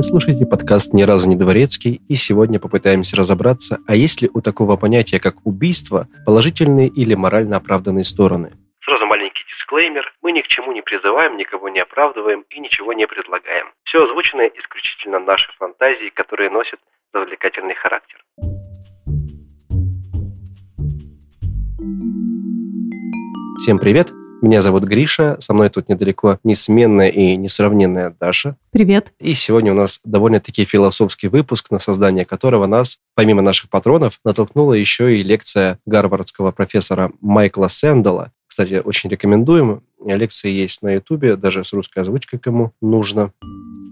Вы слушаете подкаст «Ни разу не дворецкий», и сегодня попытаемся разобраться, а есть ли у такого понятия, как убийство, положительные или морально оправданные стороны. Сразу маленький дисклеймер. Мы ни к чему не призываем, никого не оправдываем и ничего не предлагаем. Все озвучено исключительно нашей фантазии, которые носят развлекательный характер. Всем привет! Меня зовут Гриша, со мной тут недалеко несменная и несравненная Даша. Привет. И сегодня у нас довольно-таки философский выпуск, на создание которого нас, помимо наших патронов, натолкнула еще и лекция гарвардского профессора Майкла Сэндала. Кстати, очень рекомендуем. Лекции есть на Ютубе, даже с русской озвучкой, кому нужно.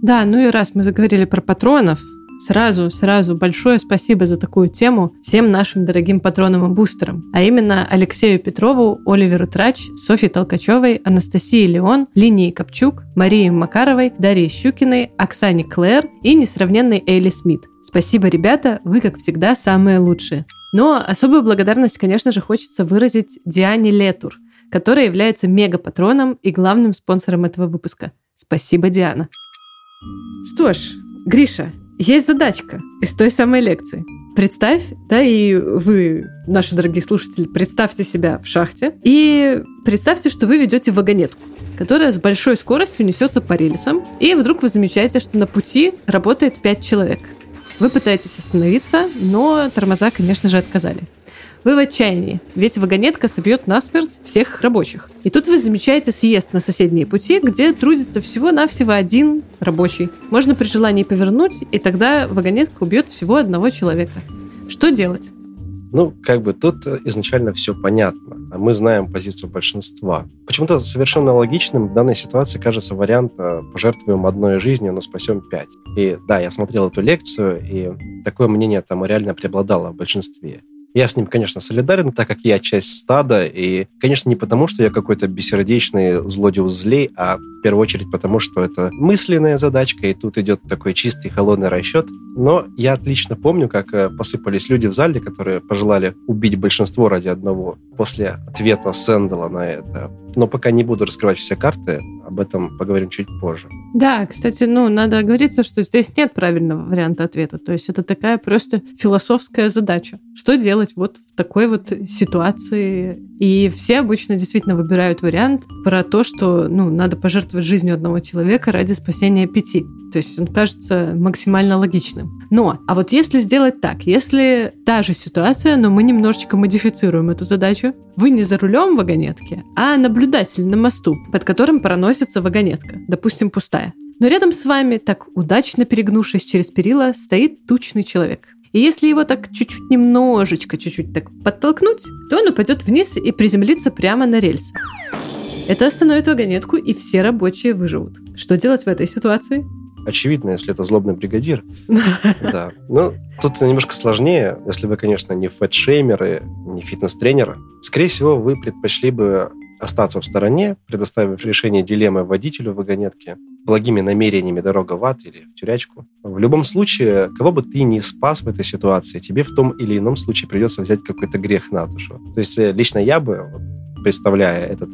Да, ну и раз мы заговорили про патронов, Сразу, сразу большое спасибо за такую тему всем нашим дорогим патронам и бустерам, а именно Алексею Петрову, Оливеру Трач, Софье Толкачевой, Анастасии Леон, Линии Копчук, Марии Макаровой, Дарье Щукиной, Оксане Клэр и несравненной Эйли Смит. Спасибо, ребята, вы, как всегда, самые лучшие. Но особую благодарность, конечно же, хочется выразить Диане Летур, которая является мега-патроном и главным спонсором этого выпуска. Спасибо, Диана. Что ж, Гриша, есть задачка из той самой лекции. Представь, да, и вы, наши дорогие слушатели, представьте себя в шахте и представьте, что вы ведете вагонетку которая с большой скоростью несется по рельсам, и вдруг вы замечаете, что на пути работает 5 человек. Вы пытаетесь остановиться, но тормоза, конечно же, отказали. Вы в отчаянии, ведь вагонетка собьет насмерть всех рабочих. И тут вы замечаете съезд на соседние пути, где трудится всего-навсего один рабочий. Можно при желании повернуть, и тогда вагонетка убьет всего одного человека. Что делать? Ну, как бы тут изначально все понятно. А мы знаем позицию большинства. Почему-то совершенно логичным в данной ситуации кажется вариант э, «пожертвуем одной жизнью, но спасем пять». И да, я смотрел эту лекцию, и такое мнение там реально преобладало в большинстве. Я с ним, конечно, солидарен, так как я часть стада, и, конечно, не потому, что я какой-то бессердечный злодей злей, а в первую очередь потому, что это мысленная задачка, и тут идет такой чистый холодный расчет. Но я отлично помню, как э, посыпались люди в зале, которые пожелали убить большинство ради одного после ответа Сэндала на это. Но пока не буду раскрывать все карты, об этом поговорим чуть позже. Да, кстати, ну, надо оговориться, что здесь нет правильного варианта ответа. То есть это такая просто философская задача. Что делать вот в такой вот ситуации? И все обычно действительно выбирают вариант про то, что, ну, надо пожертвовать жизнью одного человека ради спасения пяти. То есть он кажется максимально логичным. Но, а вот если сделать так, если та же ситуация, но мы немножечко модифицируем эту задачу, вы не за рулем вагонетки, а наблюдатель на мосту, под которым проносится вагонетка, допустим, пустая. Но рядом с вами, так удачно перегнувшись через перила, стоит тучный человек. И если его так чуть-чуть немножечко, чуть-чуть так подтолкнуть, то он упадет вниз и приземлится прямо на рельсы. Это остановит вагонетку, и все рабочие выживут. Что делать в этой ситуации? очевидно, если это злобный бригадир. Да. Ну, тут немножко сложнее, если вы, конечно, не фэтшеймеры, не фитнес-тренеры. Скорее всего, вы предпочли бы остаться в стороне, предоставив решение дилеммы водителю вагонетки, благими намерениями дорога в ад или в тюрячку. В любом случае, кого бы ты ни спас в этой ситуации, тебе в том или ином случае придется взять какой-то грех на душу. То есть э, лично я бы, представляя этот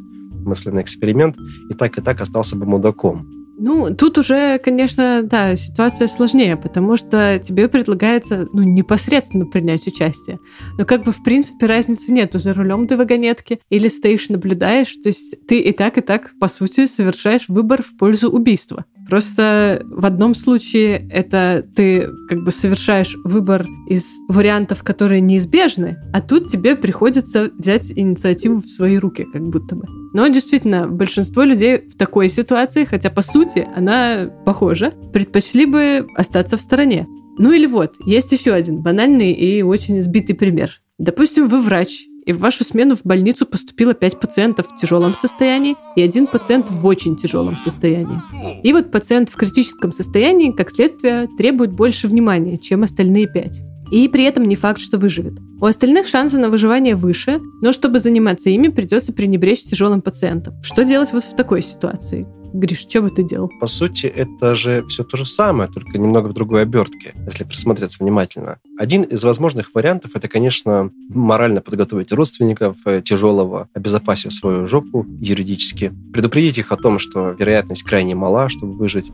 мысленный эксперимент, и так и так остался бы мудаком. Ну, тут уже, конечно, да, ситуация сложнее, потому что тебе предлагается, ну, непосредственно принять участие. Но как бы, в принципе, разницы нету, за рулем ты вагонетки или стоишь, наблюдаешь, то есть ты и так, и так, по сути, совершаешь выбор в пользу убийства. Просто в одном случае это ты как бы совершаешь выбор из вариантов, которые неизбежны, а тут тебе приходится взять инициативу в свои руки, как будто бы. Но действительно, большинство людей в такой ситуации, хотя по сути она похожа, предпочли бы остаться в стороне. Ну или вот, есть еще один банальный и очень избитый пример. Допустим, вы врач, и в вашу смену в больницу поступило 5 пациентов в тяжелом состоянии и один пациент в очень тяжелом состоянии. И вот пациент в критическом состоянии, как следствие, требует больше внимания, чем остальные 5. И при этом не факт, что выживет. У остальных шансы на выживание выше, но чтобы заниматься ими, придется пренебречь тяжелым пациентом. Что делать вот в такой ситуации? Гриш, что бы ты делал? По сути, это же все то же самое, только немного в другой обертке, если присмотреться внимательно. Один из возможных вариантов это, конечно, морально подготовить родственников э, тяжелого, обезопасив свою жопу юридически, предупредить их о том, что вероятность крайне мала, чтобы выжить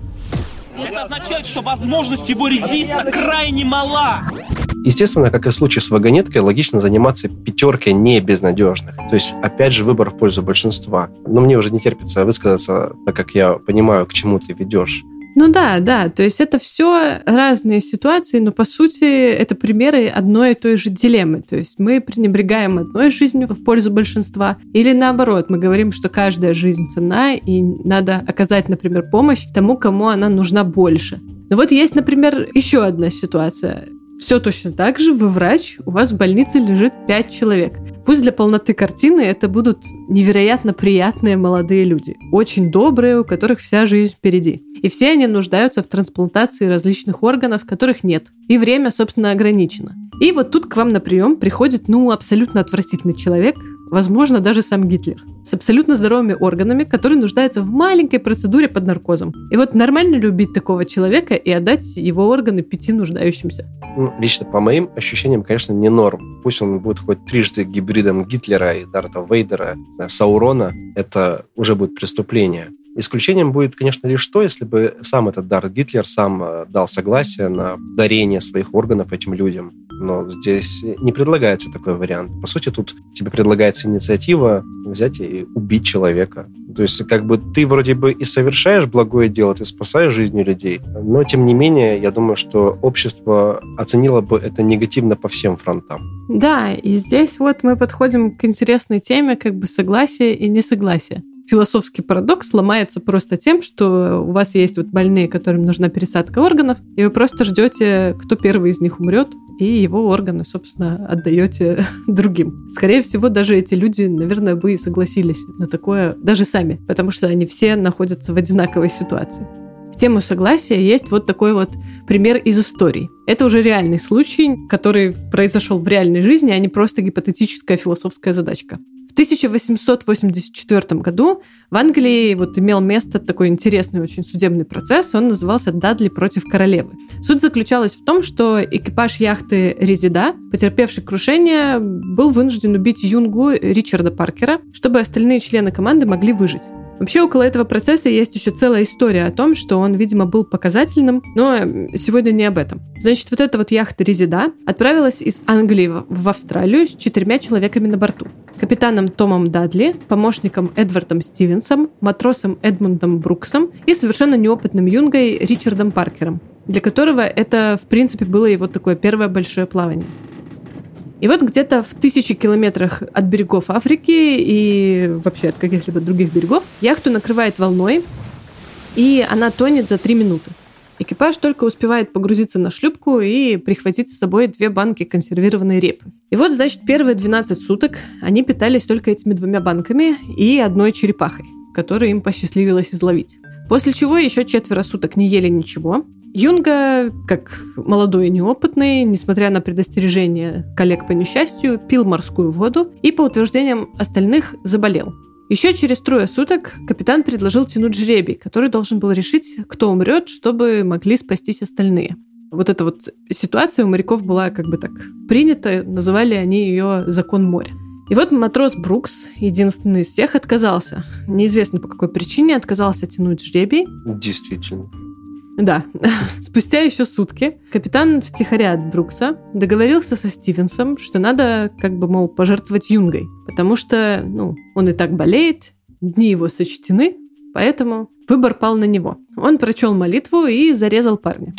Это означает, что возможность его резиста крайне мала. Естественно, как и в случае с вагонеткой, логично заниматься пятеркой не безнадежных. То есть, опять же, выбор в пользу большинства. Но мне уже не терпится высказаться, так как я понимаю, к чему ты ведешь. Ну да, да, то есть это все разные ситуации, но по сути это примеры одной и той же дилеммы. То есть мы пренебрегаем одной жизнью в пользу большинства, или наоборот, мы говорим, что каждая жизнь ценна, и надо оказать, например, помощь тому, кому она нужна больше. Но вот есть, например, еще одна ситуация. Все точно так же, вы врач, у вас в больнице лежит пять человек. Пусть для полноты картины это будут невероятно приятные молодые люди, очень добрые, у которых вся жизнь впереди. И все они нуждаются в трансплантации различных органов, которых нет. И время, собственно, ограничено. И вот тут к вам на прием приходит, ну, абсолютно отвратительный человек, возможно, даже сам Гитлер, с абсолютно здоровыми органами, который нуждается в маленькой процедуре под наркозом. И вот нормально любить такого человека и отдать его органы пяти нуждающимся? Ну, лично по моим ощущениям, конечно, не норм. Пусть он будет хоть трижды гибридом Гитлера и Дарта Вейдера, знаю, Саурона, это уже будет преступление. Исключением будет, конечно, лишь то, если бы сам этот Дарт Гитлер сам э, дал согласие на дарение своих органов этим людям. Но здесь не предлагается такой вариант. По сути, тут тебе предлагается инициатива взять и убить человека. То есть, как бы ты вроде бы и совершаешь благое дело, ты спасаешь жизни людей, но, тем не менее, я думаю, что общество оценило бы это негативно по всем фронтам. Да, и здесь вот мы подходим к интересной теме как бы согласия и несогласия философский парадокс ломается просто тем, что у вас есть вот больные, которым нужна пересадка органов, и вы просто ждете, кто первый из них умрет, и его органы, собственно, отдаете другим. Скорее всего, даже эти люди, наверное, бы и согласились на такое даже сами, потому что они все находятся в одинаковой ситуации. В тему согласия есть вот такой вот пример из истории. Это уже реальный случай, который произошел в реальной жизни, а не просто гипотетическая философская задачка. В 1884 году в Англии вот имел место такой интересный очень судебный процесс. Он назывался «Дадли против королевы». Суть заключалась в том, что экипаж яхты «Резида», потерпевший крушение, был вынужден убить юнгу Ричарда Паркера, чтобы остальные члены команды могли выжить. Вообще около этого процесса есть еще целая история о том, что он, видимо, был показательным, но сегодня не об этом. Значит, вот эта вот яхта Резида отправилась из Англии в Австралию с четырьмя человеками на борту. Капитаном Томом Дадли, помощником Эдвардом Стивенсом, матросом Эдмундом Бруксом и совершенно неопытным юнгой Ричардом Паркером, для которого это, в принципе, было его такое первое большое плавание. И вот где-то в тысячи километрах от берегов Африки и вообще от каких-либо других берегов яхту накрывает волной, и она тонет за три минуты. Экипаж только успевает погрузиться на шлюпку и прихватить с собой две банки консервированной репы. И вот, значит, первые 12 суток они питались только этими двумя банками и одной черепахой, которую им посчастливилось изловить. После чего еще четверо суток не ели ничего. Юнга, как молодой и неопытный, несмотря на предостережение коллег по несчастью, пил морскую воду и, по утверждениям остальных, заболел. Еще через трое суток капитан предложил тянуть жребий, который должен был решить, кто умрет, чтобы могли спастись остальные. Вот эта вот ситуация у моряков была как бы так принята, называли они ее «закон моря». И вот матрос Брукс, единственный из всех, отказался. Неизвестно по какой причине отказался тянуть жребий. Действительно. Да. Спустя еще сутки капитан втихаря от Брукса договорился со Стивенсом, что надо, как бы, мол, пожертвовать юнгой, потому что, ну, он и так болеет, дни его сочтены, поэтому выбор пал на него. Он прочел молитву и зарезал парня.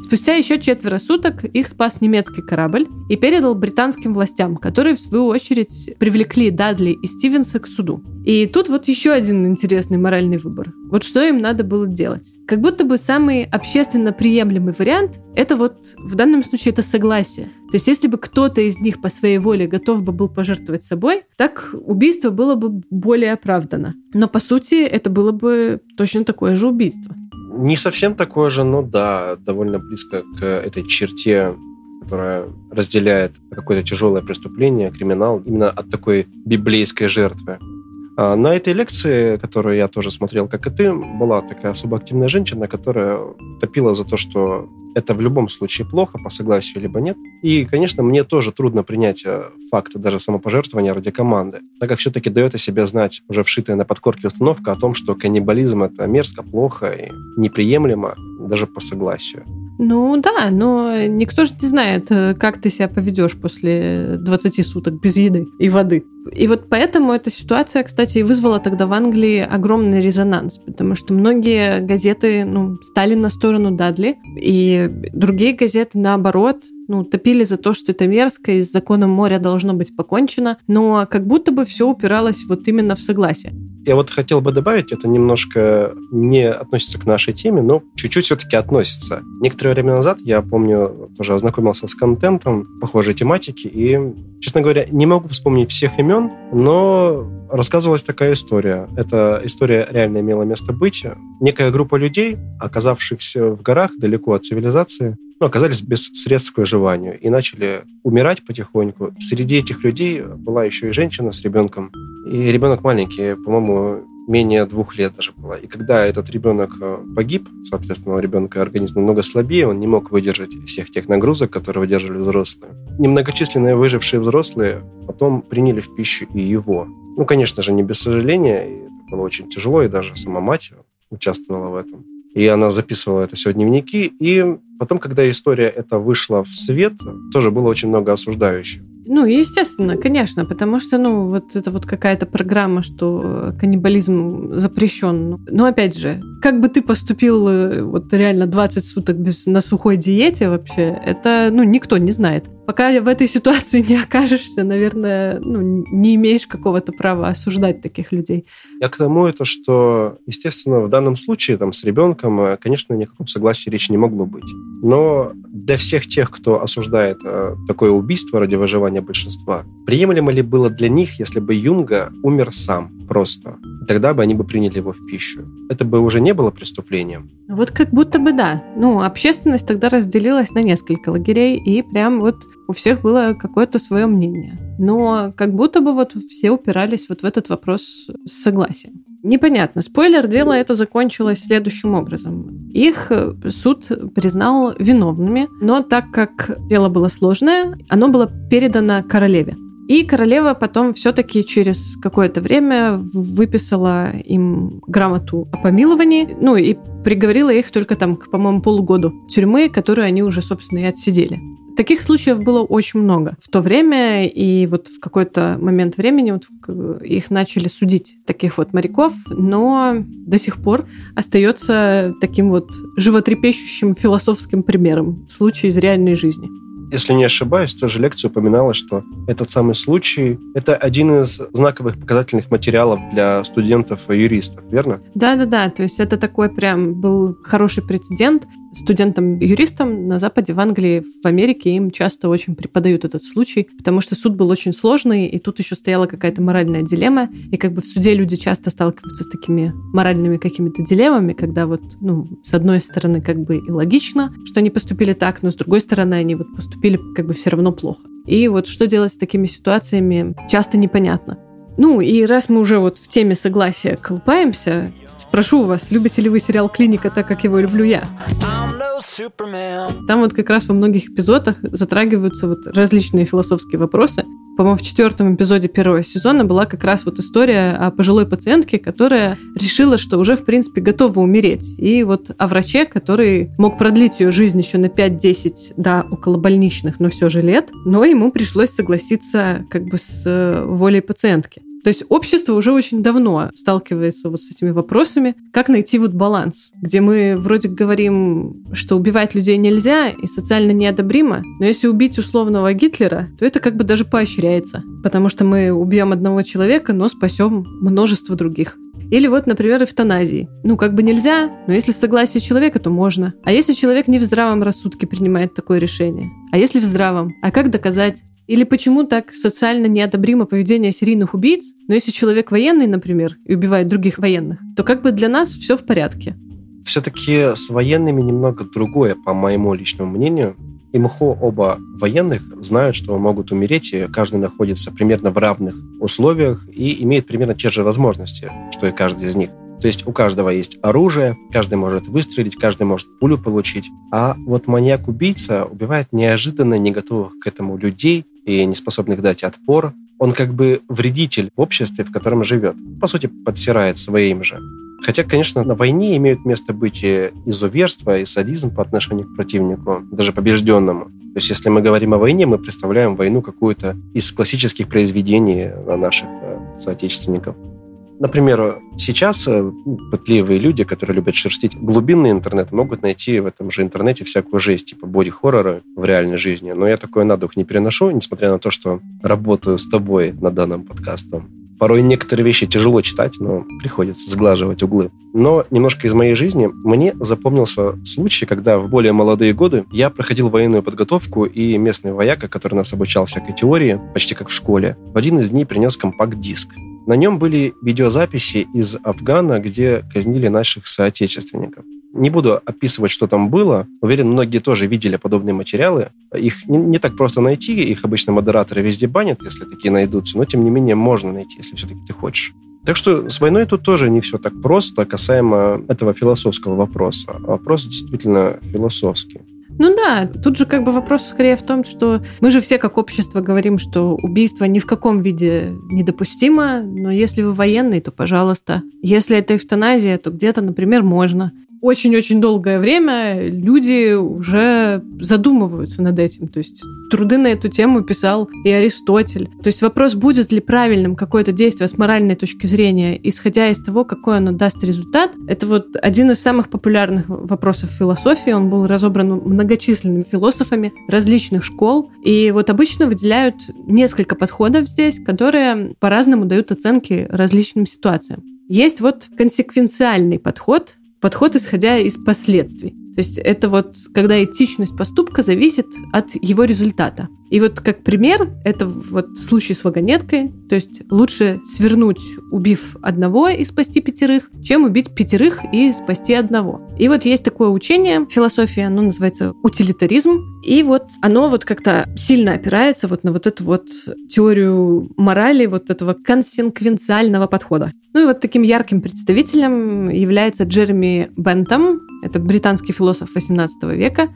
Спустя еще четверо суток их спас немецкий корабль и передал британским властям, которые, в свою очередь, привлекли Дадли и Стивенса к суду. И тут вот еще один интересный моральный выбор. Вот что им надо было делать. Как будто бы самый общественно приемлемый вариант — это вот в данном случае это согласие. То есть если бы кто-то из них по своей воле готов бы был пожертвовать собой, так убийство было бы более оправдано. Но по сути это было бы точно такое же убийство. Не совсем такое же, но да, довольно близко к этой черте которая разделяет какое-то тяжелое преступление, криминал, именно от такой библейской жертвы. А на этой лекции, которую я тоже смотрел, как и ты, была такая особо активная женщина, которая топила за то, что это в любом случае плохо, по согласию либо нет. И, конечно, мне тоже трудно принять э, факты даже самопожертвования ради команды, так как все-таки дает о себе знать уже вшитая на подкорке установка о том, что каннибализм — это мерзко, плохо и неприемлемо даже по согласию. Ну да, но никто же не знает, э, как ты себя поведешь после 20 суток без еды и воды. И вот поэтому эта ситуация, кстати, и вызвала тогда в Англии огромный резонанс, потому что многие газеты ну, стали на сторону Дадли, и другие газеты, наоборот, ну, топили за то, что это мерзко, и с законом моря должно быть покончено, но как будто бы все упиралось вот именно в согласие. Я вот хотел бы добавить, это немножко не относится к нашей теме, но чуть-чуть все-таки относится. Некоторое время назад, я помню, тоже ознакомился с контентом похожей тематики, и, честно говоря, не могу вспомнить всех имен, но рассказывалась такая история. Эта история реально имела место быть. Некая группа людей, оказавшихся в горах далеко от цивилизации, ну, оказались без средств к выживанию и начали умирать потихоньку. Среди этих людей была еще и женщина с ребенком. И ребенок маленький, по-моему, менее двух лет даже было. И когда этот ребенок э, погиб, соответственно, у ребенка организм намного слабее, он не мог выдержать всех тех нагрузок, которые выдерживали взрослые. Немногочисленные выжившие взрослые потом приняли в пищу и его. Ну, конечно же, не без сожаления, и это было очень тяжело, и даже сама мать участвовала в этом. И она записывала это все в дневники. И потом, когда история эта вышла в свет, тоже было очень много осуждающих. Ну, естественно, конечно, потому что, ну, вот это вот какая-то программа, что каннибализм запрещен. Но опять же, как бы ты поступил э, вот реально 20 суток без, на сухой диете вообще, это, ну, никто не знает. Пока в этой ситуации не окажешься, наверное, ну, не имеешь какого-то права осуждать таких людей. Я к тому это, что, естественно, в данном случае там с ребенком, э, конечно, никаком согласии речи не могло быть. Но для всех тех, кто осуждает э, такое убийство ради выживания большинства, приемлемо ли было для них, если бы Юнга умер сам просто? Тогда бы они бы приняли его в пищу. Это бы уже не было преступлением. Вот как будто бы да. Ну, общественность тогда разделилась на несколько лагерей, и прям вот у всех было какое-то свое мнение. Но как будто бы вот все упирались вот в этот вопрос с согласием. Непонятно. Спойлер, дело это закончилось следующим образом. Их э, суд признал виновными, но так как дело было сложное, оно было передано королеве. И королева потом все-таки через какое-то время выписала им грамоту о помиловании, ну и приговорила их только там к, по-моему, полугоду тюрьмы, которую они уже, собственно, и отсидели. Таких случаев было очень много в то время, и вот в какой-то момент времени вот их начали судить, таких вот моряков, но до сих пор остается таким вот животрепещущим философским примером случая из реальной жизни если не ошибаюсь, тоже лекция упоминала, что этот самый случай – это один из знаковых показательных материалов для студентов-юристов, верно? Да-да-да, то есть это такой прям был хороший прецедент. Студентам-юристам на Западе, в Англии, в Америке им часто очень преподают этот случай, потому что суд был очень сложный, и тут еще стояла какая-то моральная дилемма, и как бы в суде люди часто сталкиваются с такими моральными какими-то дилеммами, когда вот, ну, с одной стороны, как бы и логично, что они поступили так, но с другой стороны, они вот поступили как бы все равно плохо. И вот что делать с такими ситуациями, часто непонятно. Ну, и раз мы уже вот в теме согласия колупаемся, спрошу вас, любите ли вы сериал «Клиника» так, как его люблю я? Там вот как раз во многих эпизодах затрагиваются вот различные философские вопросы. По-моему, в четвертом эпизоде первого сезона была как раз вот история о пожилой пациентке, которая решила, что уже, в принципе, готова умереть. И вот о враче, который мог продлить ее жизнь еще на 5-10, да, около больничных, но все же лет, но ему пришлось согласиться как бы с э, волей пациентки. То есть общество уже очень давно сталкивается вот с этими вопросами, как найти вот баланс, где мы вроде говорим, что убивать людей нельзя и социально неодобримо, но если убить условного Гитлера, то это как бы даже поощряется, потому что мы убьем одного человека, но спасем множество других. Или вот, например, эвтаназии. Ну, как бы нельзя, но если согласие человека, то можно. А если человек не в здравом рассудке принимает такое решение? А если в здравом? А как доказать? Или почему так социально неодобримо поведение серийных убийц? Но если человек военный, например, и убивает других военных, то как бы для нас все в порядке. Все-таки с военными немного другое, по моему личному мнению. И МХО оба военных знают, что могут умереть, и каждый находится примерно в равных условиях и имеет примерно те же возможности, что и каждый из них. То есть у каждого есть оружие, каждый может выстрелить, каждый может пулю получить. А вот маньяк-убийца убивает неожиданно не готовых к этому людей и не способных дать отпор. Он как бы вредитель в обществе, в котором живет. По сути, подсирает своим же. Хотя, конечно, на войне имеют место быть и изуверство, и садизм по отношению к противнику, даже побежденному. То есть, если мы говорим о войне, мы представляем войну какую-то из классических произведений наших э, соотечественников. Например, сейчас э, пытливые люди, которые любят шерстить глубинный интернет, могут найти в этом же интернете всякую жесть, типа боди-хоррора в реальной жизни. Но я такой на дух не переношу, несмотря на то, что работаю с тобой на данном подкасте. Порой некоторые вещи тяжело читать, но приходится сглаживать углы. Но немножко из моей жизни мне запомнился случай, когда в более молодые годы я проходил военную подготовку, и местный вояка, который нас обучал всякой теории, почти как в школе, в один из дней принес компакт-диск. На нем были видеозаписи из Афгана, где казнили наших соотечественников. Не буду описывать, что там было. Уверен, многие тоже видели подобные материалы. Их не, не так просто найти, их обычно модераторы везде банят, если такие найдутся, но тем не менее можно найти, если все-таки ты хочешь. Так что с войной тут тоже не все так просто касаемо этого философского вопроса. Вопрос действительно философский. Ну да, тут же как бы вопрос скорее в том, что мы же все как общество говорим, что убийство ни в каком виде недопустимо, но если вы военный, то пожалуйста. Если это эвтаназия, то где-то, например, можно очень-очень долгое время люди уже задумываются над этим. То есть труды на эту тему писал и Аристотель. То есть вопрос, будет ли правильным какое-то действие с моральной точки зрения, исходя из того, какой оно даст результат, это вот один из самых популярных вопросов философии. Он был разобран многочисленными философами различных школ. И вот обычно выделяют несколько подходов здесь, которые по-разному дают оценки различным ситуациям. Есть вот консеквенциальный подход, подход, исходя из последствий. То есть это вот когда этичность поступка зависит от его результата. И вот как пример, это вот случай с вагонеткой. То есть лучше свернуть, убив одного и спасти пятерых, чем убить пятерых и спасти одного. И вот есть такое учение философии, оно называется утилитаризм. И вот оно вот как-то сильно опирается вот на вот эту вот теорию морали, вот этого консеквенциального подхода. Ну и вот таким ярким представителем является Джереми Бентам. Это британский философ XVIII века.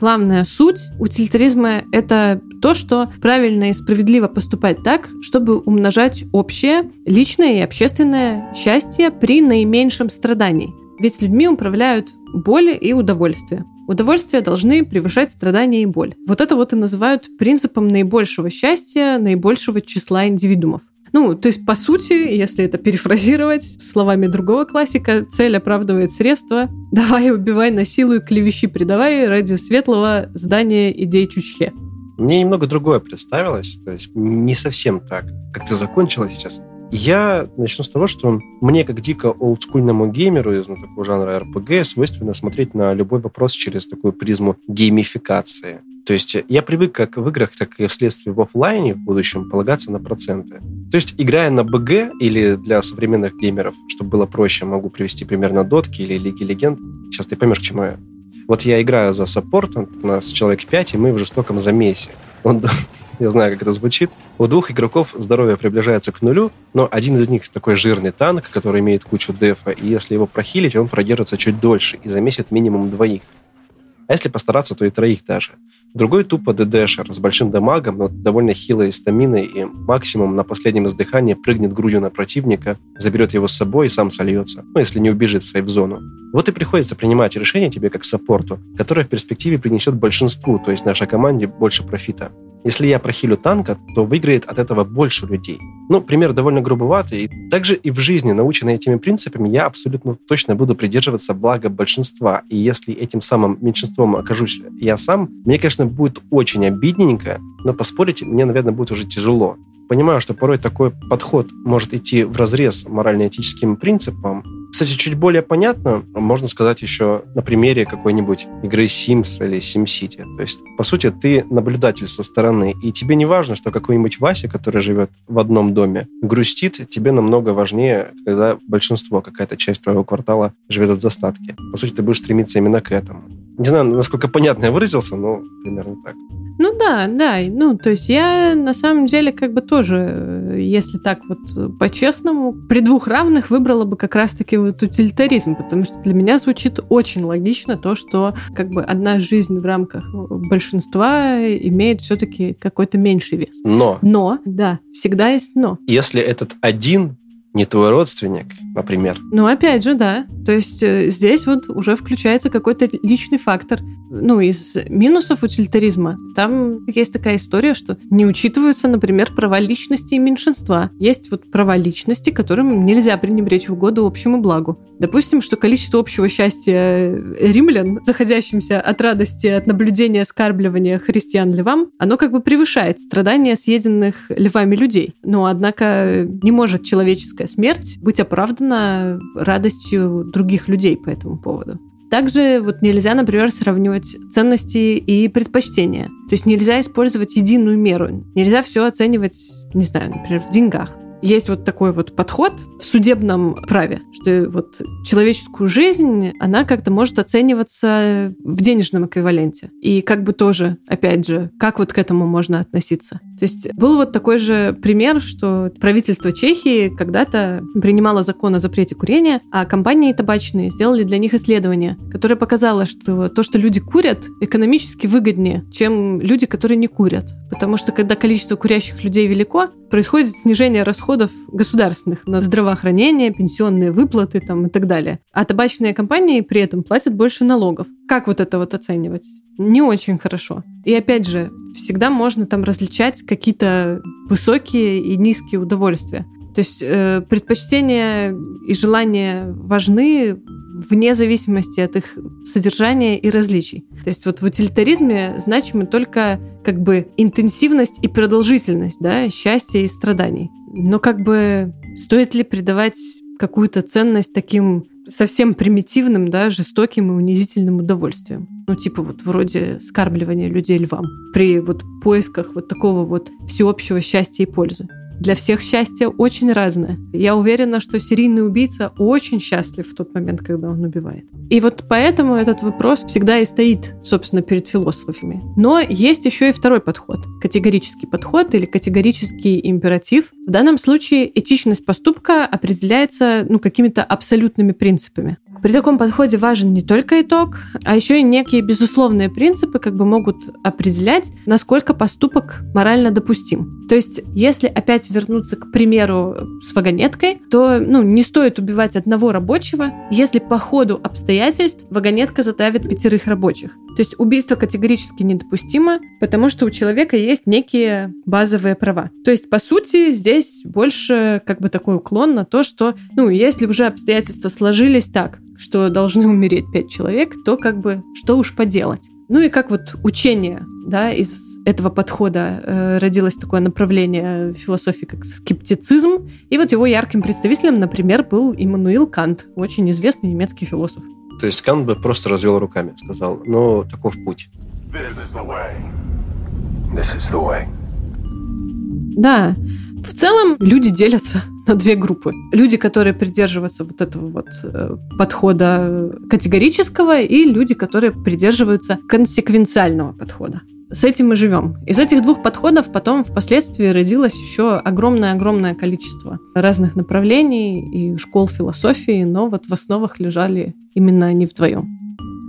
Главная суть утилитаризма – это то, что правильно и справедливо поступать так, чтобы умножать общее, личное и общественное счастье при наименьшем страдании. Ведь людьми управляют боль и удовольствие. Удовольствия должны превышать страдания и боль. Вот это вот и называют принципом наибольшего счастья, наибольшего числа индивидуумов. Ну, то есть, по сути, если это перефразировать словами другого классика, цель оправдывает средства. Давай, убивай, насилуй, клевещи предавай ради светлого здания идей Чучхе. Мне немного другое представилось, то есть не совсем так, как ты закончила сейчас. Я начну с того, что мне, как дико олдскульному геймеру из такого жанра RPG, свойственно смотреть на любой вопрос через такую призму геймификации. То есть я привык как в играх, так и вследствие в офлайне в будущем полагаться на проценты. То есть играя на БГ или для современных геймеров, чтобы было проще, могу привести пример на Дотке или Лиги Легенд. Сейчас ты поймешь, к чему я. Вот я играю за саппортом, у нас человек 5, и мы в жестоком замесе. Он я знаю, как это звучит. У двух игроков здоровье приближается к нулю, но один из них такой жирный танк, который имеет кучу дефа, и если его прохилить, он продержится чуть дольше и замесит минимум двоих. А если постараться, то и троих даже. Другой тупо ДДшер с большим дамагом, но довольно хилой стаминой и максимум на последнем издыхании прыгнет грудью на противника, заберет его с собой и сам сольется, ну, если не убежит в сейф-зону. Вот и приходится принимать решение тебе как саппорту, которое в перспективе принесет большинству, то есть нашей команде, больше профита. Если я прохилю танка, то выиграет от этого больше людей. Ну, пример довольно грубоватый. Также и в жизни, наученный этими принципами, я абсолютно точно буду придерживаться блага большинства. И если этим самым меньшинством окажусь я сам, мне, конечно, будет очень обидненько, но поспорить мне, наверное, будет уже тяжело. Понимаю, что порой такой подход может идти в разрез морально-этическим принципам, кстати, чуть более понятно можно сказать еще на примере какой-нибудь игры Sims или SimCity. То есть, по сути, ты наблюдатель со стороны, и тебе не важно, что какой-нибудь Вася, который живет в одном доме, грустит, тебе намного важнее, когда большинство, какая-то часть твоего квартала живет от достатки. По сути, ты будешь стремиться именно к этому. Не знаю, насколько понятно я выразился, но примерно так. Ну да, да. Ну, то есть я на самом деле как бы тоже, если так вот по-честному, при двух равных выбрала бы как раз-таки вот утилитаризм, потому что для меня звучит очень логично то, что как бы одна жизнь в рамках большинства имеет все-таки какой-то меньший вес. Но. Но, да, всегда есть но. Если этот один не твой родственник, например. Ну, опять же, да. То есть э, здесь вот уже включается какой-то личный фактор. Ну, из минусов утилитаризма там есть такая история, что не учитываются, например, права личности и меньшинства. Есть вот права личности, которым нельзя пренебречь в угоду общему благу. Допустим, что количество общего счастья римлян, заходящимся от радости от наблюдения скармливания христиан львам, оно как бы превышает страдания съеденных львами людей. Но, однако, не может человеческая смерть быть оправдана радостью других людей по этому поводу. Также вот нельзя, например, сравнивать ценности и предпочтения. То есть нельзя использовать единую меру. Нельзя все оценивать, не знаю, например, в деньгах есть вот такой вот подход в судебном праве, что вот человеческую жизнь, она как-то может оцениваться в денежном эквиваленте. И как бы тоже, опять же, как вот к этому можно относиться. То есть был вот такой же пример, что правительство Чехии когда-то принимало закон о запрете курения, а компании табачные сделали для них исследование, которое показало, что то, что люди курят, экономически выгоднее, чем люди, которые не курят. Потому что когда количество курящих людей велико, происходит снижение расходов расходов государственных на здравоохранение, пенсионные выплаты там, и так далее. А табачные компании при этом платят больше налогов. Как вот это вот оценивать? Не очень хорошо. И опять же, всегда можно там различать какие-то высокие и низкие удовольствия. То есть э, предпочтения и желания важны вне зависимости от их содержания и различий. То есть вот в утилитаризме значимы только как бы интенсивность и продолжительность да, счастья и страданий. Но как бы стоит ли придавать какую-то ценность таким совсем примитивным, да, жестоким и унизительным удовольствием. Ну, типа вот вроде скармливания людей львам при вот поисках вот такого вот всеобщего счастья и пользы. Для всех счастье очень разное. Я уверена, что серийный убийца очень счастлив в тот момент, когда он убивает. И вот поэтому этот вопрос всегда и стоит, собственно, перед философами. Но есть еще и второй подход. Категорический подход или категорический императив. В данном случае этичность поступка определяется ну, какими-то абсолютными принципами. При таком подходе важен не только итог, а еще и некие безусловные принципы как бы могут определять, насколько поступок морально допустим. То есть, если опять вернуться к примеру с вагонеткой, то ну, не стоит убивать одного рабочего, если по ходу обстоятельств вагонетка задавит пятерых рабочих. То есть убийство категорически недопустимо, потому что у человека есть некие базовые права. То есть, по сути, здесь больше как бы такой уклон на то, что, ну, если уже обстоятельства сложились так, что должны умереть пять человек, то как бы что уж поделать. Ну и как вот учение, да, из этого подхода э, родилось такое направление философии, как скептицизм. И вот его ярким представителем, например, был Иммануил Кант, очень известный немецкий философ. То есть Кант бы просто развел руками, сказал, ну, таков путь. Да, в целом люди делятся на две группы. Люди, которые придерживаются вот этого вот э, подхода категорического, и люди, которые придерживаются консеквенциального подхода. С этим мы живем. Из этих двух подходов потом впоследствии родилось еще огромное-огромное количество разных направлений и школ философии, но вот в основах лежали именно они вдвоем.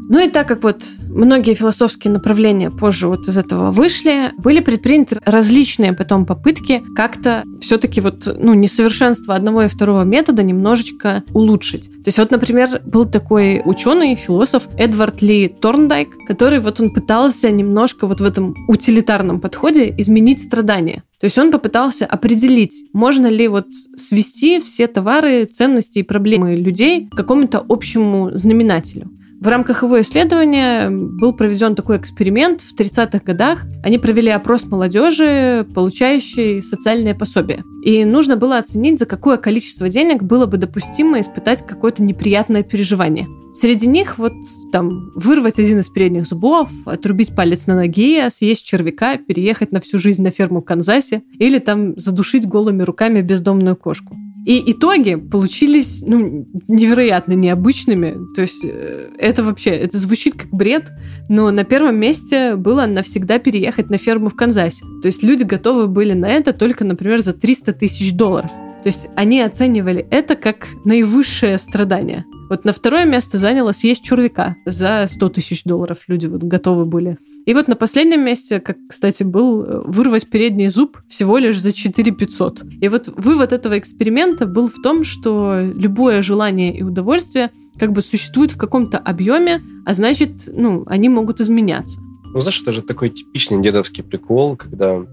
Ну и так как вот многие философские направления позже вот из этого вышли, были предприняты различные потом попытки как-то все-таки вот, ну, несовершенство одного и второго метода немножечко улучшить. То есть вот, например, был такой ученый, философ Эдвард Ли Торндайк, который вот он пытался немножко вот в этом утилитарном подходе изменить страдания. То есть он попытался определить, можно ли вот свести все товары, ценности и проблемы людей к какому-то общему знаменателю. В рамках его исследования был проведен такой эксперимент в 30-х годах. Они провели опрос молодежи, получающей социальное пособие. И нужно было оценить, за какое количество денег было бы допустимо испытать какое-то неприятное переживание. Среди них вот там вырвать один из передних зубов, отрубить палец на ноге, съесть червяка, переехать на всю жизнь на ферму в Канзасе или там задушить голыми руками бездомную кошку. И итоги получились ну, невероятно необычными. То есть э, это вообще, это звучит как бред, но на первом месте было навсегда переехать на ферму в Канзасе. То есть люди готовы были на это только, например, за 300 тысяч долларов. То есть они оценивали это как наивысшее страдание. Вот на второе место заняло съесть червяка. За 100 тысяч долларов люди вот готовы были. И вот на последнем месте, как, кстати, был э, вырвать передний зуб всего лишь за 4 500. И вот вывод этого эксперимента был в том, что любое желание и удовольствие как бы существует в каком-то объеме, а значит, ну, они могут изменяться. Ну, знаешь, это же такой типичный дедовский прикол, когда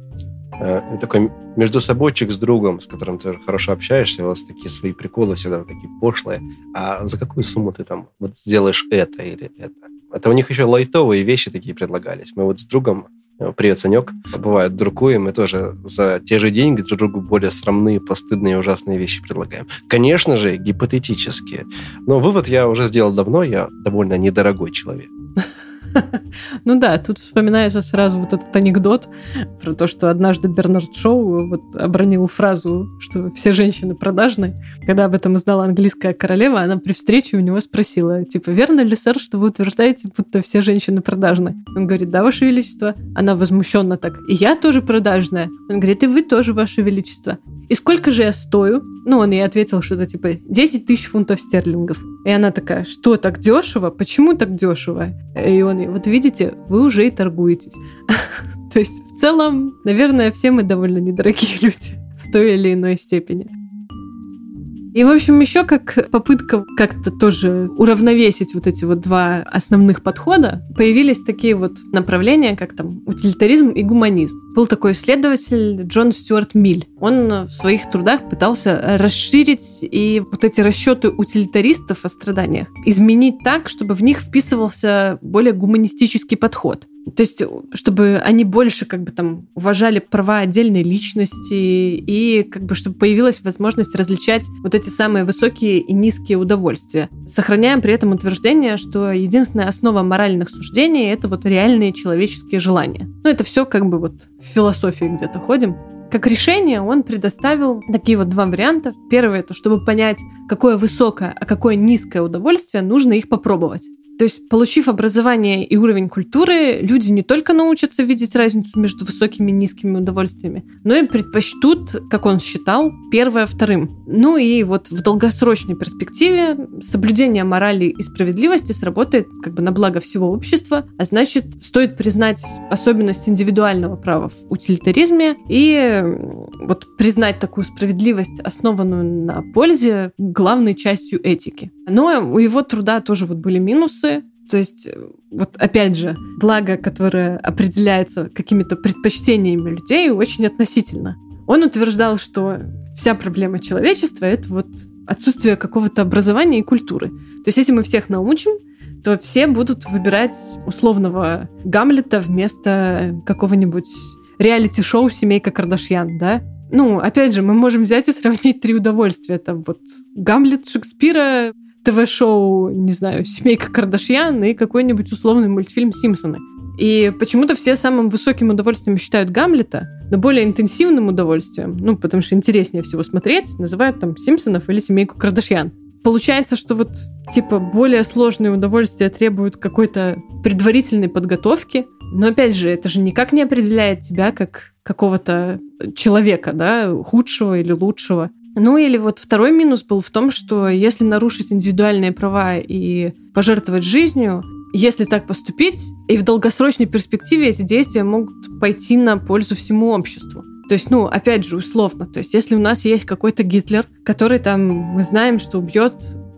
э, такой между собойчик с другом, с которым ты хорошо общаешься, у вас такие свои приколы всегда такие пошлые. А за какую сумму ты там вот сделаешь это или это? Это у них еще лайтовые вещи такие предлагались. Мы вот с другом э, Привет, Санек. Бывает, друкуем, мы тоже за те же деньги друг другу более срамные, постыдные, ужасные вещи предлагаем. Конечно же, гипотетические. Но вывод я уже сделал давно, я довольно недорогой человек. Ну да, тут вспоминается сразу вот этот анекдот про то, что однажды Бернард Шоу вот обронил фразу, что все женщины продажны. Когда об этом узнала английская королева, она при встрече у него спросила, типа, верно ли, сэр, что вы утверждаете, будто все женщины продажны? Он говорит, да, ваше величество. Она возмущенно так, и я тоже продажная. Он говорит, и вы тоже, ваше величество. И сколько же я стою? Ну, он ей ответил что-то типа 10 тысяч фунтов стерлингов. И она такая, что, так дешево? Почему так дешево? И он ей, вот видите, вы уже и торгуетесь. То есть, в целом, наверное, все мы довольно недорогие люди в той или иной степени. И, в общем, еще как попытка как-то тоже уравновесить вот эти вот два основных подхода, появились такие вот направления, как там утилитаризм и гуманизм. Был такой исследователь Джон Стюарт Миль. Он в своих трудах пытался расширить и вот эти расчеты утилитаристов о страданиях изменить так, чтобы в них вписывался более гуманистический подход. То есть, чтобы они больше как бы там уважали права отдельной личности и как бы чтобы появилась возможность различать вот эти самые высокие и низкие удовольствия. Сохраняем при этом утверждение, что единственная основа моральных суждений — это вот реальные человеческие желания. Ну, это все как бы вот в философии где-то ходим. Как решение он предоставил такие вот два варианта. Первый — это чтобы понять, какое высокое, а какое низкое удовольствие, нужно их попробовать. То есть, получив образование и уровень культуры, люди не только научатся видеть разницу между высокими и низкими удовольствиями, но и предпочтут, как он считал, первое вторым. Ну и вот в долгосрочной перспективе соблюдение морали и справедливости сработает как бы на благо всего общества, а значит, стоит признать особенность индивидуального права в утилитаризме и вот признать такую справедливость, основанную на пользе, главной частью этики. Но у его труда тоже вот были минусы. То есть, вот опять же, благо, которое определяется какими-то предпочтениями людей, очень относительно. Он утверждал, что вся проблема человечества — это вот отсутствие какого-то образования и культуры. То есть, если мы всех научим, то все будут выбирать условного Гамлета вместо какого-нибудь реалити-шоу «Семейка Кардашьян», да? Ну, опять же, мы можем взять и сравнить три удовольствия. Там вот Гамлет Шекспира, ТВ-шоу, не знаю, «Семейка Кардашьян» и какой-нибудь условный мультфильм «Симпсоны». И почему-то все самым высоким удовольствием считают Гамлета, но более интенсивным удовольствием, ну, потому что интереснее всего смотреть, называют там Симпсонов или семейку Кардашьян. Получается, что вот типа более сложные удовольствия требуют какой-то предварительной подготовки, но опять же, это же никак не определяет тебя как какого-то человека, да, худшего или лучшего. Ну или вот второй минус был в том, что если нарушить индивидуальные права и пожертвовать жизнью, если так поступить, и в долгосрочной перспективе эти действия могут пойти на пользу всему обществу. То есть, ну, опять же, условно. То есть, если у нас есть какой-то Гитлер, который там, мы знаем, что убьет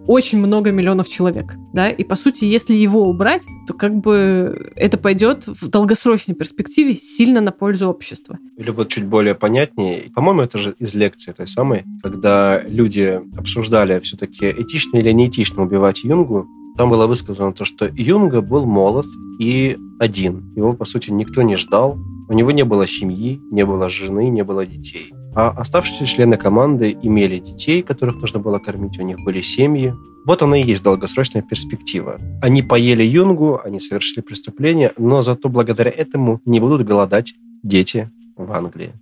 очень много миллионов человек, да, и по сути, если его убрать, то как бы это пойдет в долгосрочной перспективе сильно на пользу общества. Или вот чуть более понятнее, по-моему, это же из лекции той самой, когда люди обсуждали все-таки этично или неэтично убивать Юнгу, там было высказано то, что Юнга был молод и один. Его, по сути, никто не ждал. У него не было семьи, не было жены, не было детей. А оставшиеся члены команды имели детей, которых нужно было кормить, у них были семьи. Вот она и есть долгосрочная перспектива. Они поели юнгу, они совершили преступление, но зато благодаря этому не будут голодать дети в Англии.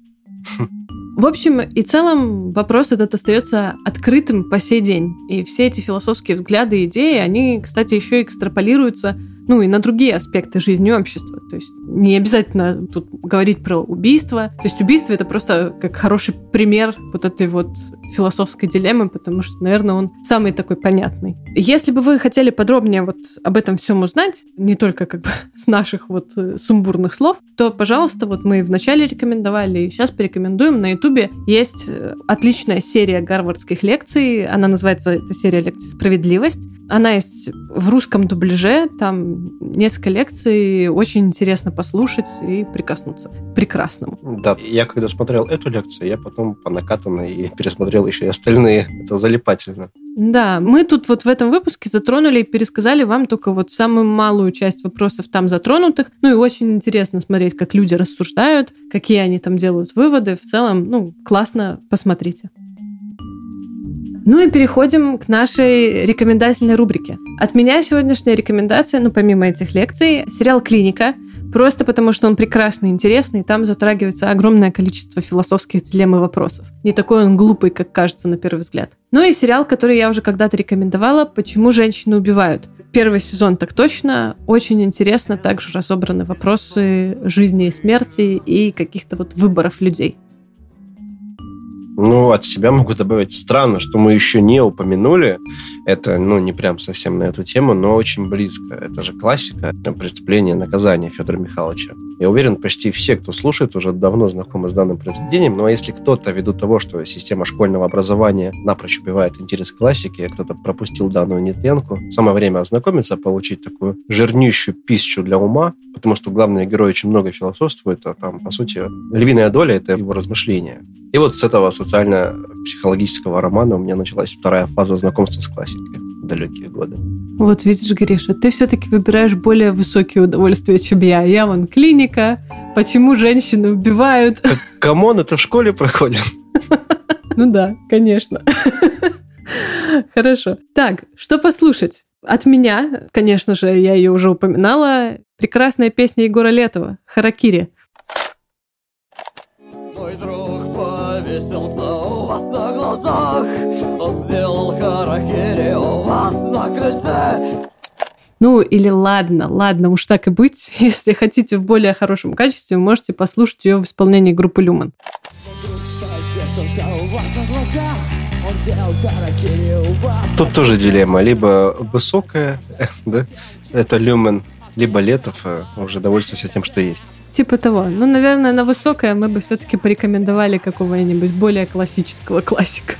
В общем и целом вопрос этот остается открытым по сей день. И все эти философские взгляды идеи, они, кстати, еще экстраполируются ну и на другие аспекты жизни общества. То есть не обязательно тут говорить про убийство. То есть убийство это просто как хороший пример вот этой вот философской дилеммы, потому что, наверное, он самый такой понятный. Если бы вы хотели подробнее вот об этом всем узнать, не только как бы с наших вот э, сумбурных слов, то, пожалуйста, вот мы вначале рекомендовали, и сейчас порекомендуем. На Ютубе есть э, отличная серия гарвардских лекций. Она называется, эта серия лекций «Справедливость». Она есть в русском дубляже, там несколько лекций, очень интересно послушать и прикоснуться к прекрасному. Да, я когда смотрел эту лекцию, я потом по накатанной и пересмотрел еще и остальные. Это залипательно. Да, мы тут вот в этом выпуске затронули и пересказали вам только вот самую малую часть вопросов там затронутых. Ну и очень интересно смотреть, как люди рассуждают, какие они там делают выводы. В целом, ну, классно, посмотрите. Ну и переходим к нашей рекомендательной рубрике. От меня сегодняшняя рекомендация, ну помимо этих лекций, сериал «Клиника», просто потому что он прекрасный, интересный, и там затрагивается огромное количество философских дилемм и вопросов. Не такой он глупый, как кажется на первый взгляд. Ну и сериал, который я уже когда-то рекомендовала «Почему женщины убивают». Первый сезон так точно. Очень интересно также разобраны вопросы жизни и смерти и каких-то вот выборов людей. Ну, от себя могу добавить. Странно, что мы еще не упомянули. Это, ну, не прям совсем на эту тему, но очень близко. Это же классика преступления наказания Федора Михайловича. Я уверен, почти все, кто слушает, уже давно знакомы с данным произведением. Но если кто-то, ввиду того, что система школьного образования напрочь убивает интерес к классике, кто-то пропустил данную нетленку, самое время ознакомиться, получить такую жирнющую пищу для ума, потому что главный герой очень много философствует, а там, по сути, львиная доля — это его размышления. И вот с этого социально-психологического романа у меня началась вторая фаза знакомства с классикой в далекие годы. Вот видишь, Гриша, ты все-таки выбираешь более высокие удовольствия, чем я. Я вон клиника, почему женщины убивают. Так, come on, это в школе проходит. Ну да, конечно. Хорошо. Так, что послушать? От меня, конечно же, я ее уже упоминала, прекрасная песня Егора Летова «Харакири». Повесился у вас на глазах Он сделал харакири у вас на крыльце ну или ладно, ладно, уж так и быть. Если хотите в более хорошем качестве, вы можете послушать ее в исполнении группы Люман. Тут тоже дилемма. Либо высокая, да, это Люмен, либо Летов, а уже довольствуйся тем, что есть. Типа того. Ну, наверное, на высокое мы бы все-таки порекомендовали какого-нибудь более классического классика.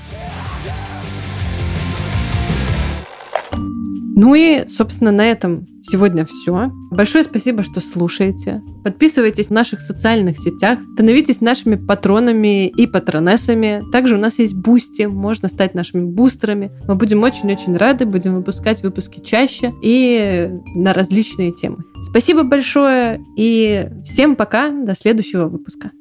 Ну и, собственно, на этом сегодня все. Большое спасибо, что слушаете. Подписывайтесь в наших социальных сетях, становитесь нашими патронами и патронессами. Также у нас есть Boosty, можно стать нашими бустерами. Мы будем очень-очень рады, будем выпускать выпуски чаще и на различные темы. Спасибо большое и всем пока, до следующего выпуска.